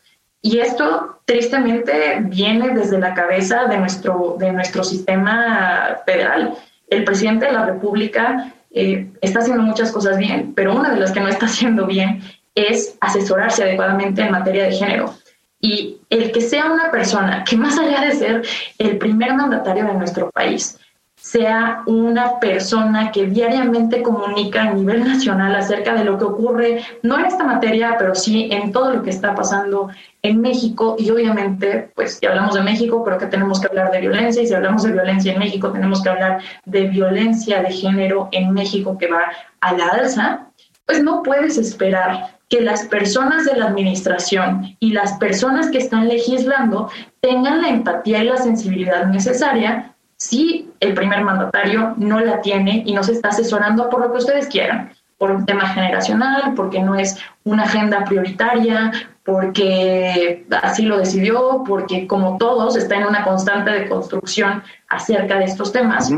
Y esto tristemente viene desde la cabeza de nuestro, de nuestro sistema federal. El presidente de la República eh, está haciendo muchas cosas bien, pero una de las que no está <laughs> haciendo bien es asesorarse adecuadamente en materia de género. Y el que sea una persona que más allá de ser el primer mandatario de nuestro país, sea una persona que diariamente comunica a nivel nacional acerca de lo que ocurre, no en esta materia, pero sí en todo lo que está pasando en México. Y obviamente, pues si hablamos de México, creo que tenemos que hablar de violencia. Y si hablamos de violencia en México, tenemos que hablar de violencia de género en México que va a la alza. Pues no puedes esperar que las personas de la administración y las personas que están legislando tengan la empatía y la sensibilidad necesaria si el primer mandatario no la tiene y no se está asesorando por lo que ustedes quieran, por un tema generacional, porque no es una agenda prioritaria, porque así lo decidió, porque como todos está en una constante de construcción acerca de estos temas.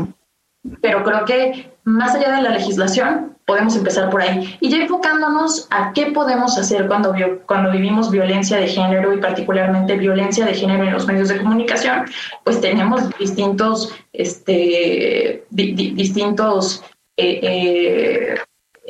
Pero creo que más allá de la legislación, podemos empezar por ahí. Y ya enfocándonos a qué podemos hacer cuando, cuando vivimos violencia de género y particularmente violencia de género en los medios de comunicación, pues tenemos distintos, este, distintos eh, eh,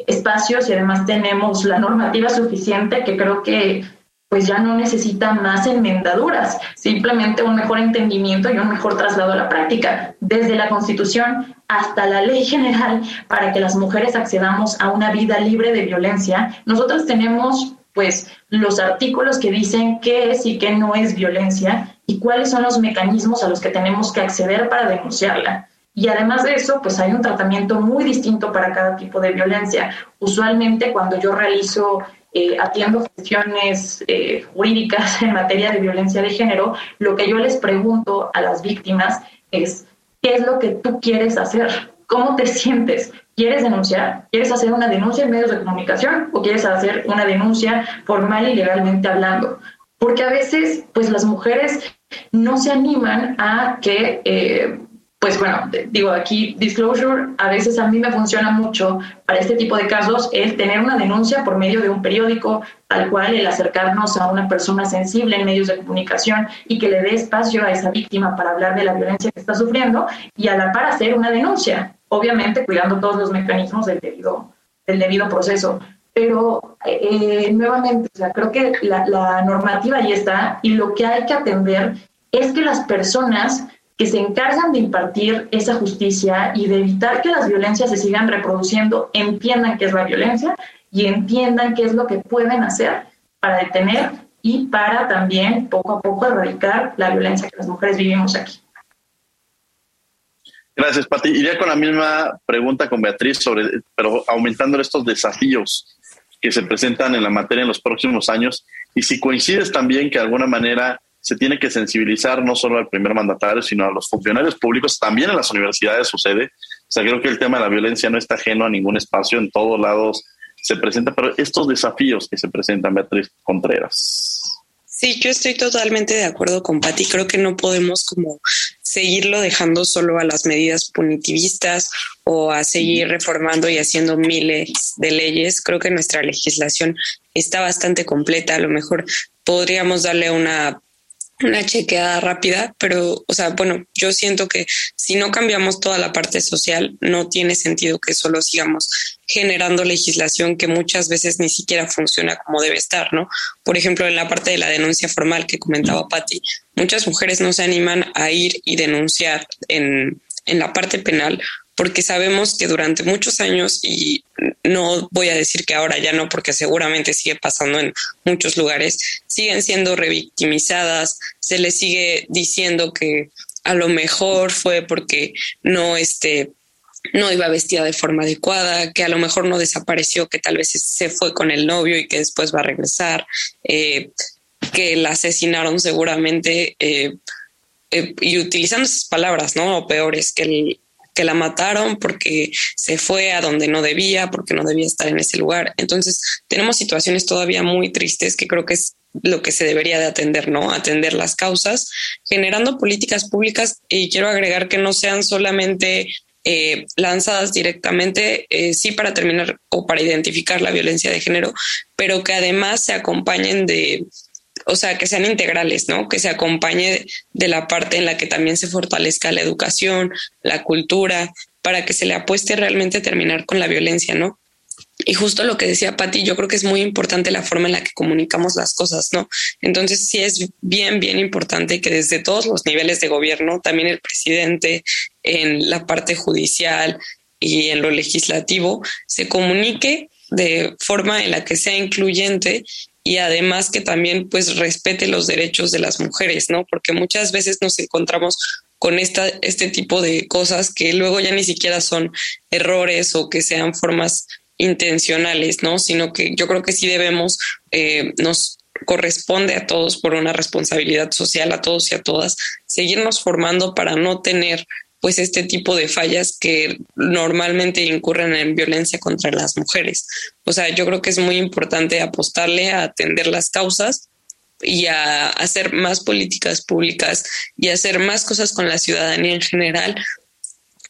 espacios y además tenemos la normativa suficiente que creo que pues ya no necesita más enmendaduras, simplemente un mejor entendimiento y un mejor traslado a la práctica, desde la Constitución hasta la ley general para que las mujeres accedamos a una vida libre de violencia. Nosotros tenemos pues los artículos que dicen qué es y qué no es violencia y cuáles son los mecanismos a los que tenemos que acceder para denunciarla. Y además de eso, pues hay un tratamiento muy distinto para cada tipo de violencia. Usualmente cuando yo realizo eh, atiendo cuestiones eh, jurídicas en materia de violencia de género, lo que yo les pregunto a las víctimas es, ¿qué es lo que tú quieres hacer? ¿Cómo te sientes? ¿Quieres denunciar? ¿Quieres hacer una denuncia en medios de comunicación o quieres hacer una denuncia formal y legalmente hablando? Porque a veces, pues las mujeres no se animan a que eh, pues bueno, digo aquí, disclosure, a veces a mí me funciona mucho para este tipo de casos el tener una denuncia por medio de un periódico, tal cual el acercarnos a una persona sensible en medios de comunicación y que le dé espacio a esa víctima para hablar de la violencia que está sufriendo y a la par hacer una denuncia, obviamente cuidando todos los mecanismos del debido, del debido proceso. Pero eh, nuevamente, o sea, creo que la, la normativa ahí está y lo que hay que atender es que las personas que se encargan de impartir esa justicia y de evitar que las violencias se sigan reproduciendo, entiendan qué es la violencia y entiendan qué es lo que pueden hacer para detener y para también poco a poco erradicar la violencia que las mujeres vivimos aquí. Gracias, Pati. Iría con la misma pregunta con Beatriz sobre, pero aumentando estos desafíos que se presentan en la materia en los próximos años y si coincides también que de alguna manera se tiene que sensibilizar no solo al primer mandatario, sino a los funcionarios públicos. También en las universidades sucede. O sea, creo que el tema de la violencia no está ajeno a ningún espacio, en todos lados se presenta, pero estos desafíos que se presentan, Beatriz Contreras. Sí, yo estoy totalmente de acuerdo con Patti. Creo que no podemos como seguirlo dejando solo a las medidas punitivistas o a seguir reformando y haciendo miles de leyes. Creo que nuestra legislación está bastante completa. A lo mejor podríamos darle una una chequeada rápida, pero, o sea, bueno, yo siento que si no cambiamos toda la parte social, no tiene sentido que solo sigamos generando legislación que muchas veces ni siquiera funciona como debe estar, ¿no? Por ejemplo, en la parte de la denuncia formal que comentaba Patti, muchas mujeres no se animan a ir y denunciar en, en la parte penal porque sabemos que durante muchos años, y no voy a decir que ahora ya no, porque seguramente sigue pasando en muchos lugares, siguen siendo revictimizadas, se les sigue diciendo que a lo mejor fue porque no este no iba vestida de forma adecuada, que a lo mejor no desapareció, que tal vez se fue con el novio y que después va a regresar, eh, que la asesinaron seguramente eh, eh, y utilizando esas palabras, ¿no? O peores, que el, que la mataron porque se fue a donde no debía, porque no debía estar en ese lugar. Entonces, tenemos situaciones todavía muy tristes que creo que es lo que se debería de atender, ¿no? Atender las causas, generando políticas públicas y quiero agregar que no sean solamente eh, lanzadas directamente, eh, sí para terminar o para identificar la violencia de género, pero que además se acompañen de o sea, que sean integrales, ¿no? Que se acompañe de la parte en la que también se fortalezca la educación, la cultura, para que se le apueste realmente a terminar con la violencia, ¿no? Y justo lo que decía Patti, yo creo que es muy importante la forma en la que comunicamos las cosas, ¿no? Entonces sí es bien, bien importante que desde todos los niveles de gobierno, también el presidente, en la parte judicial y en lo legislativo, se comunique de forma en la que sea incluyente y además que también pues respete los derechos de las mujeres, ¿no? Porque muchas veces nos encontramos con esta, este tipo de cosas que luego ya ni siquiera son errores o que sean formas intencionales, ¿no? Sino que yo creo que sí debemos, eh, nos corresponde a todos por una responsabilidad social, a todos y a todas, seguirnos formando para no tener pues este tipo de fallas que normalmente incurren en violencia contra las mujeres. O sea, yo creo que es muy importante apostarle a atender las causas y a hacer más políticas públicas y hacer más cosas con la ciudadanía en general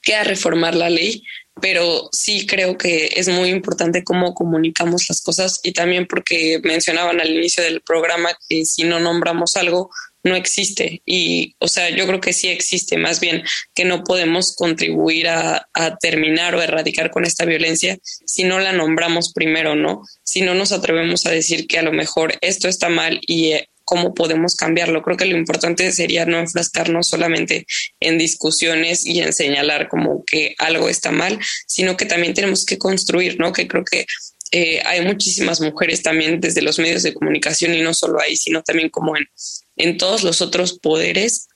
que a reformar la ley, pero sí creo que es muy importante cómo comunicamos las cosas y también porque mencionaban al inicio del programa que si no nombramos algo, no existe. Y, o sea, yo creo que sí existe, más bien que no podemos contribuir a, terminar o erradicar con esta violencia si no la nombramos primero, ¿no? Si no nos atrevemos a decir que a lo mejor esto está mal y eh, cómo podemos cambiarlo. Creo que lo importante sería no enfrascarnos solamente en discusiones y en señalar como que algo está mal, sino que también tenemos que construir, ¿no? Que creo que eh, hay muchísimas mujeres también desde los medios de comunicación y no solo ahí, sino también como en, en todos los otros poderes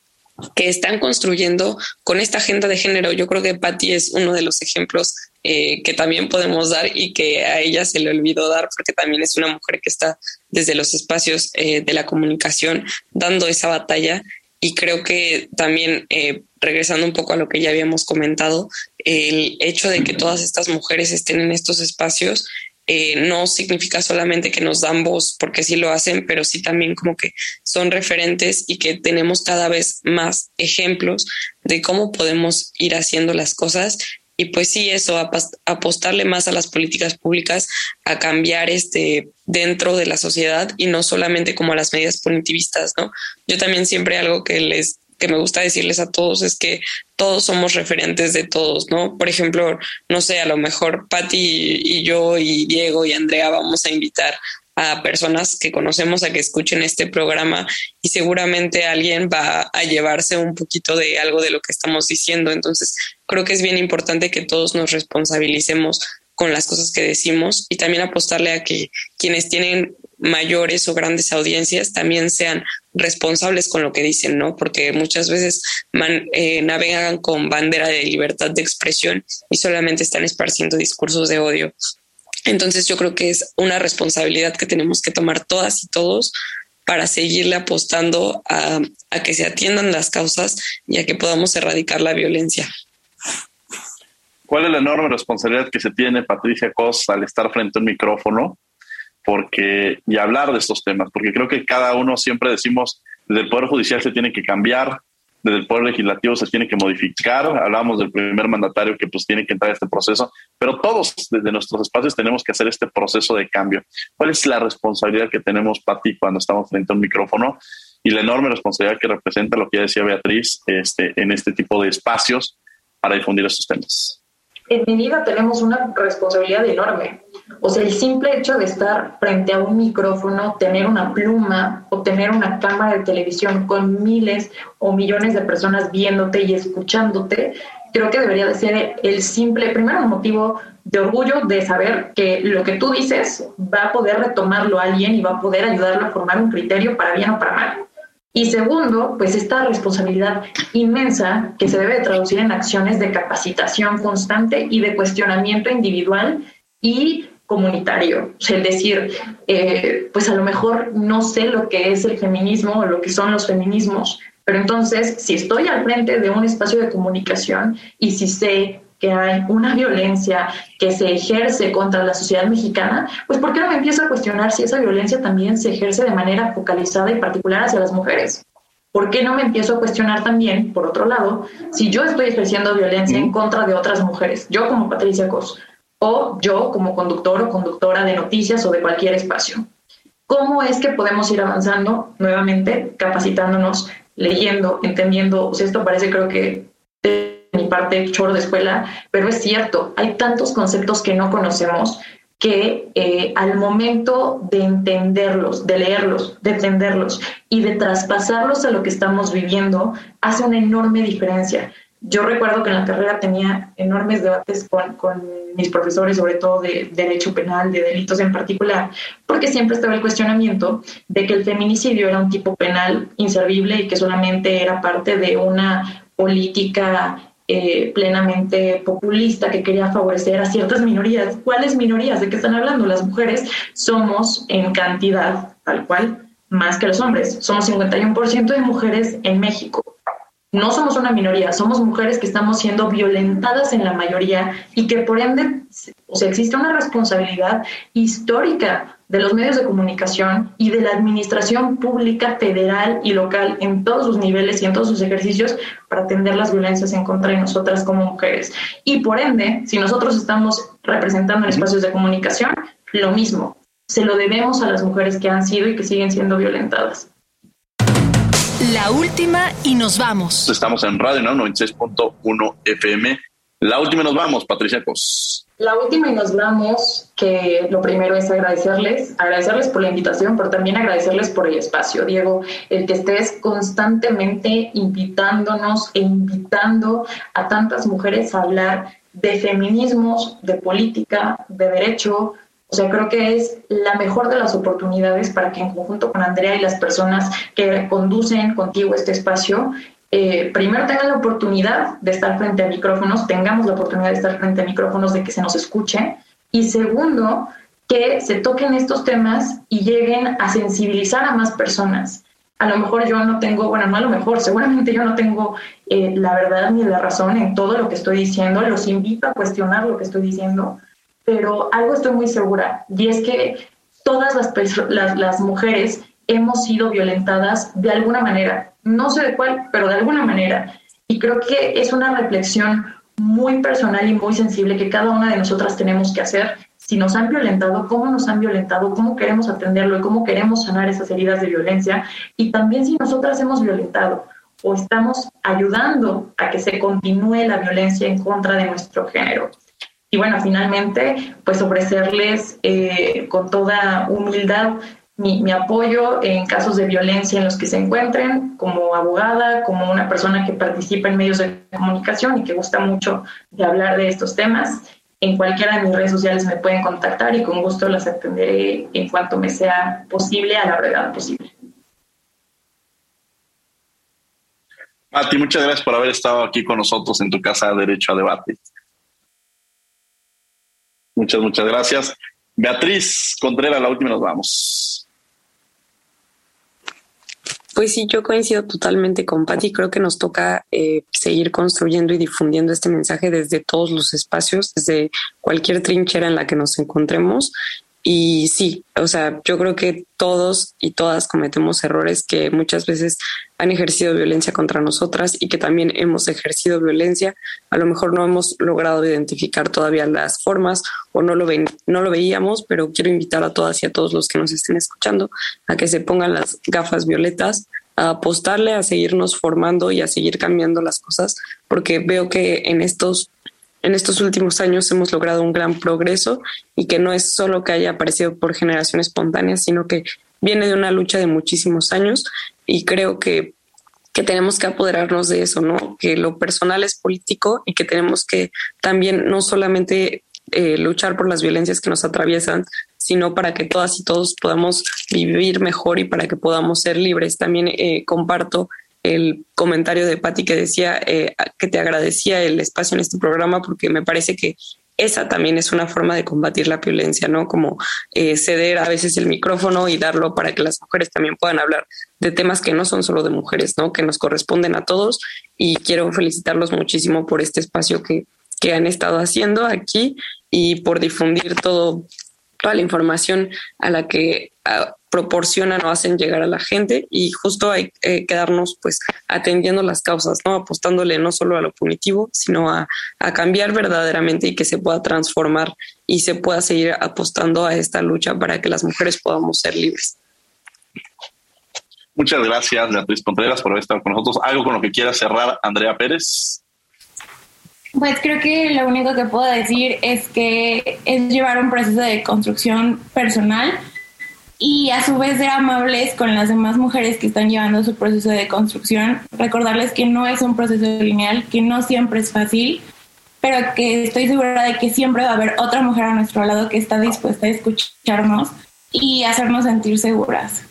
que están construyendo con esta agenda de género. Yo creo que Patti es uno de los ejemplos eh, que también podemos dar y que a ella se le olvidó dar porque también es una mujer que está desde los espacios eh, de la comunicación dando esa batalla y creo que también eh, regresando un poco a lo que ya habíamos comentado, el hecho de que todas estas mujeres estén en estos espacios eh, no significa solamente que nos dan voz, porque sí lo hacen, pero sí también como que son referentes y que tenemos cada vez más ejemplos de cómo podemos ir haciendo las cosas. Y pues sí, eso, apostarle más a las políticas públicas, a cambiar este dentro de la sociedad y no solamente como a las medidas punitivistas, ¿no? Yo también siempre algo que les que me gusta decirles a todos es que todos somos referentes de todos, ¿no? Por ejemplo, no sé, a lo mejor Patti y yo y Diego y Andrea vamos a invitar a personas que conocemos a que escuchen este programa y seguramente alguien va a llevarse un poquito de algo de lo que estamos diciendo. Entonces, creo que es bien importante que todos nos responsabilicemos con las cosas que decimos y también apostarle a que quienes tienen mayores o grandes audiencias también sean responsables con lo que dicen, ¿no? Porque muchas veces eh, navegan con bandera de libertad de expresión y solamente están esparciendo discursos de odio. Entonces yo creo que es una responsabilidad que tenemos que tomar todas y todos para seguirle apostando a, a que se atiendan las causas y a que podamos erradicar la violencia. ¿Cuál es la enorme responsabilidad que se tiene Patricia Cos al estar frente a un micrófono porque, y hablar de estos temas, porque creo que cada uno siempre decimos, desde el Poder Judicial se tiene que cambiar, desde el Poder Legislativo se tiene que modificar, hablamos del primer mandatario que pues tiene que entrar a este proceso, pero todos desde nuestros espacios tenemos que hacer este proceso de cambio. ¿Cuál es la responsabilidad que tenemos, Pati, cuando estamos frente a un micrófono? Y la enorme responsabilidad que representa lo que ya decía Beatriz este, en este tipo de espacios para difundir estos temas en mi vida tenemos una responsabilidad enorme. O sea, el simple hecho de estar frente a un micrófono, tener una pluma o tener una cámara de televisión con miles o millones de personas viéndote y escuchándote, creo que debería de ser el simple, primero motivo de orgullo de saber que lo que tú dices va a poder retomarlo alguien y va a poder ayudarlo a formar un criterio para bien o para mal. Y segundo, pues esta responsabilidad inmensa que se debe traducir en acciones de capacitación constante y de cuestionamiento individual y comunitario. O sea, el decir, eh, pues a lo mejor no sé lo que es el feminismo o lo que son los feminismos, pero entonces si estoy al frente de un espacio de comunicación y si sé que hay una violencia que se ejerce contra la sociedad mexicana, pues ¿por qué no me empiezo a cuestionar si esa violencia también se ejerce de manera focalizada y particular hacia las mujeres? ¿Por qué no me empiezo a cuestionar también, por otro lado, si yo estoy ejerciendo violencia en contra de otras mujeres, yo como Patricia Cos, o yo como conductor o conductora de noticias o de cualquier espacio? ¿Cómo es que podemos ir avanzando nuevamente, capacitándonos, leyendo, entendiendo? O sea, esto parece creo que mi parte choro de escuela, pero es cierto, hay tantos conceptos que no conocemos que eh, al momento de entenderlos, de leerlos, de entenderlos y de traspasarlos a lo que estamos viviendo, hace una enorme diferencia. Yo recuerdo que en la carrera tenía enormes debates con, mis profesores, sobre todo de derecho penal, de delitos en particular, porque siempre estaba el cuestionamiento de que el feminicidio era un tipo penal inservible y que solamente era parte de una política eh, plenamente populista que quería favorecer a ciertas minorías. ¿Cuáles minorías? ¿De qué están hablando? Las mujeres somos en cantidad, tal cual, más que los hombres. Somos 51% de mujeres en México. No somos una minoría, somos mujeres que estamos siendo violentadas en la mayoría y que por ende, o sea, existe una responsabilidad histórica de los medios de comunicación y de la administración pública federal y local en todos sus niveles y en todos sus ejercicios para atender las violencias en contra de nosotras como mujeres. Y por ende, si nosotros estamos representando en espacios de comunicación, lo mismo. Se lo debemos a las mujeres que han sido y que siguen siendo violentadas. La última y nos vamos. Estamos en Radio 96.1 FM. La última y nos vamos, Patricia Cos. La última y nos vamos, que lo primero es agradecerles, agradecerles por la invitación, pero también agradecerles por el espacio, Diego, el que estés constantemente invitándonos e invitando a tantas mujeres a hablar de feminismos, de política, de derecho, o sea, creo que es la mejor de las oportunidades para que en conjunto con Andrea y las personas que conducen contigo este espacio eh, primero tengan la oportunidad de estar frente a micrófonos, tengamos la oportunidad de estar frente a micrófonos, de que se nos escuche. Y segundo, que se toquen estos temas y lleguen a sensibilizar a más personas. A lo mejor yo no tengo, bueno, no a lo mejor, seguramente yo no tengo eh, la verdad ni la razón en todo lo que estoy diciendo, los invito a cuestionar lo que estoy diciendo, pero algo estoy muy segura, y es que todas las, las, mujeres hemos sido violentadas de alguna manera, no sé de cuál, pero de alguna manera. Y creo que es una reflexión muy personal y muy sensible que cada una de nosotras tenemos que hacer. Si nos han violentado, cómo nos han violentado, cómo queremos atenderlo y cómo queremos sanar esas heridas de violencia. Y también si nosotras hemos violentado o estamos ayudando a que se continúe la violencia en contra de nuestro género. Y bueno, finalmente, pues ofrecerles eh, con toda humildad mi, apoyo en casos de violencia en los que se encuentren, como abogada, como una persona que participa en medios de comunicación y que gusta mucho de hablar de estos temas. En cualquiera de mis redes sociales me pueden contactar y con gusto las atenderé en cuanto me sea posible, a la brevedad posible. Mati, muchas gracias por haber estado aquí con nosotros en tu casa Derecho a Debate. Muchas, muchas gracias. Beatriz Contreras, la última nos vamos. Pues sí, yo coincido totalmente con Patti. Creo que nos toca eh, seguir construyendo y difundiendo este mensaje desde todos los espacios, desde cualquier trinchera en la que nos encontremos. Y sí, o sea, yo creo que todos y todas cometemos errores que muchas veces han ejercido violencia contra nosotras y que también hemos ejercido violencia. A lo mejor no hemos logrado identificar todavía las formas o no lo, ven, no lo veíamos, pero quiero invitar a todas y a todos los que nos estén escuchando a que se pongan las gafas violetas, a apostarle a seguirnos formando y a seguir cambiando las cosas, porque veo que en estos en estos últimos años hemos logrado un gran progreso y que no es solo que haya aparecido por generación espontánea, sino que viene de una lucha de muchísimos años y creo que, que tenemos que apoderarnos de eso, ¿no? Que lo personal es político y que tenemos que también no solamente eh, luchar por las violencias que nos atraviesan, sino para que todas y todos podamos vivir mejor y para que podamos ser libres. También eh, comparto el comentario de Patti que decía eh, que te agradecía el espacio en este programa porque me parece que esa también es una forma de combatir la violencia, ¿no? Como eh, ceder a veces el micrófono y darlo para que las mujeres también puedan hablar de temas que no son solo de mujeres, ¿no? Que nos corresponden a todos y quiero felicitarlos muchísimo por este espacio que, que han estado haciendo aquí y por difundir todo, toda la información a la que proporcionan o hacen llegar a la gente y justo hay que quedarnos pues atendiendo las causas, ¿no? Apostándole no solo a lo punitivo, sino a, a, cambiar verdaderamente y que se pueda transformar y se pueda seguir apostando a esta lucha para que las mujeres podamos ser libres. Muchas gracias, Beatriz Contreras, por estado con nosotros. ¿Algo con lo que quiera cerrar, Andrea Pérez? Pues creo que lo único que puedo decir es que es llevar un proceso de construcción personal y a su vez ser amables con las demás mujeres que están llevando su proceso de construcción, recordarles que no es un proceso lineal, que no siempre es fácil, pero que estoy segura de que siempre va a haber otra mujer a nuestro lado que está dispuesta a escucharnos y hacernos sentir seguras.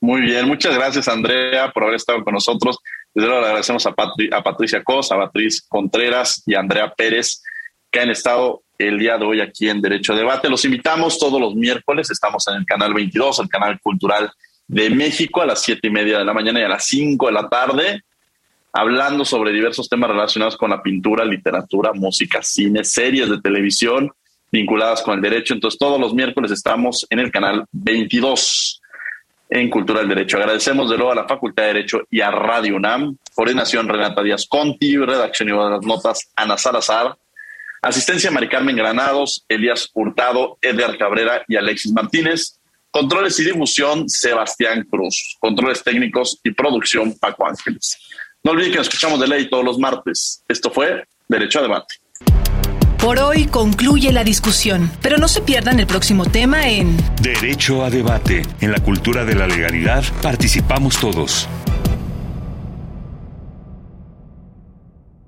Muy bien, muchas gracias Andrea por haber estado con nosotros. Desde luego le agradecemos a, a Patricia Cosa, a Beatriz Contreras y a Andrea Pérez que han estado el día de hoy aquí en Derecho a Debate. Los invitamos todos los miércoles, estamos en el canal 22, el canal cultural de México, a las siete y media de la mañana y a las 5 de la tarde, hablando sobre diversos temas relacionados con la pintura, literatura, música, cine, series de televisión vinculadas con el derecho. Entonces, todos los miércoles estamos en el canal 22 en Cultura del Derecho. Agradecemos de nuevo a la Facultad de Derecho y a Radio UNAM, coordinación Renata Díaz Conti, redacción y de las notas Ana Salazar, Asistencia Mari Carmen Granados, Elías Hurtado, Edgar Cabrera y Alexis Martínez. Controles y difusión, Sebastián Cruz. Controles técnicos y producción, Paco Ángeles. No olviden que nos escuchamos de ley todos los martes. Esto fue Derecho a Debate. Por hoy concluye la discusión, pero no se pierdan el próximo tema en Derecho a Debate. En la cultura de la legalidad participamos todos.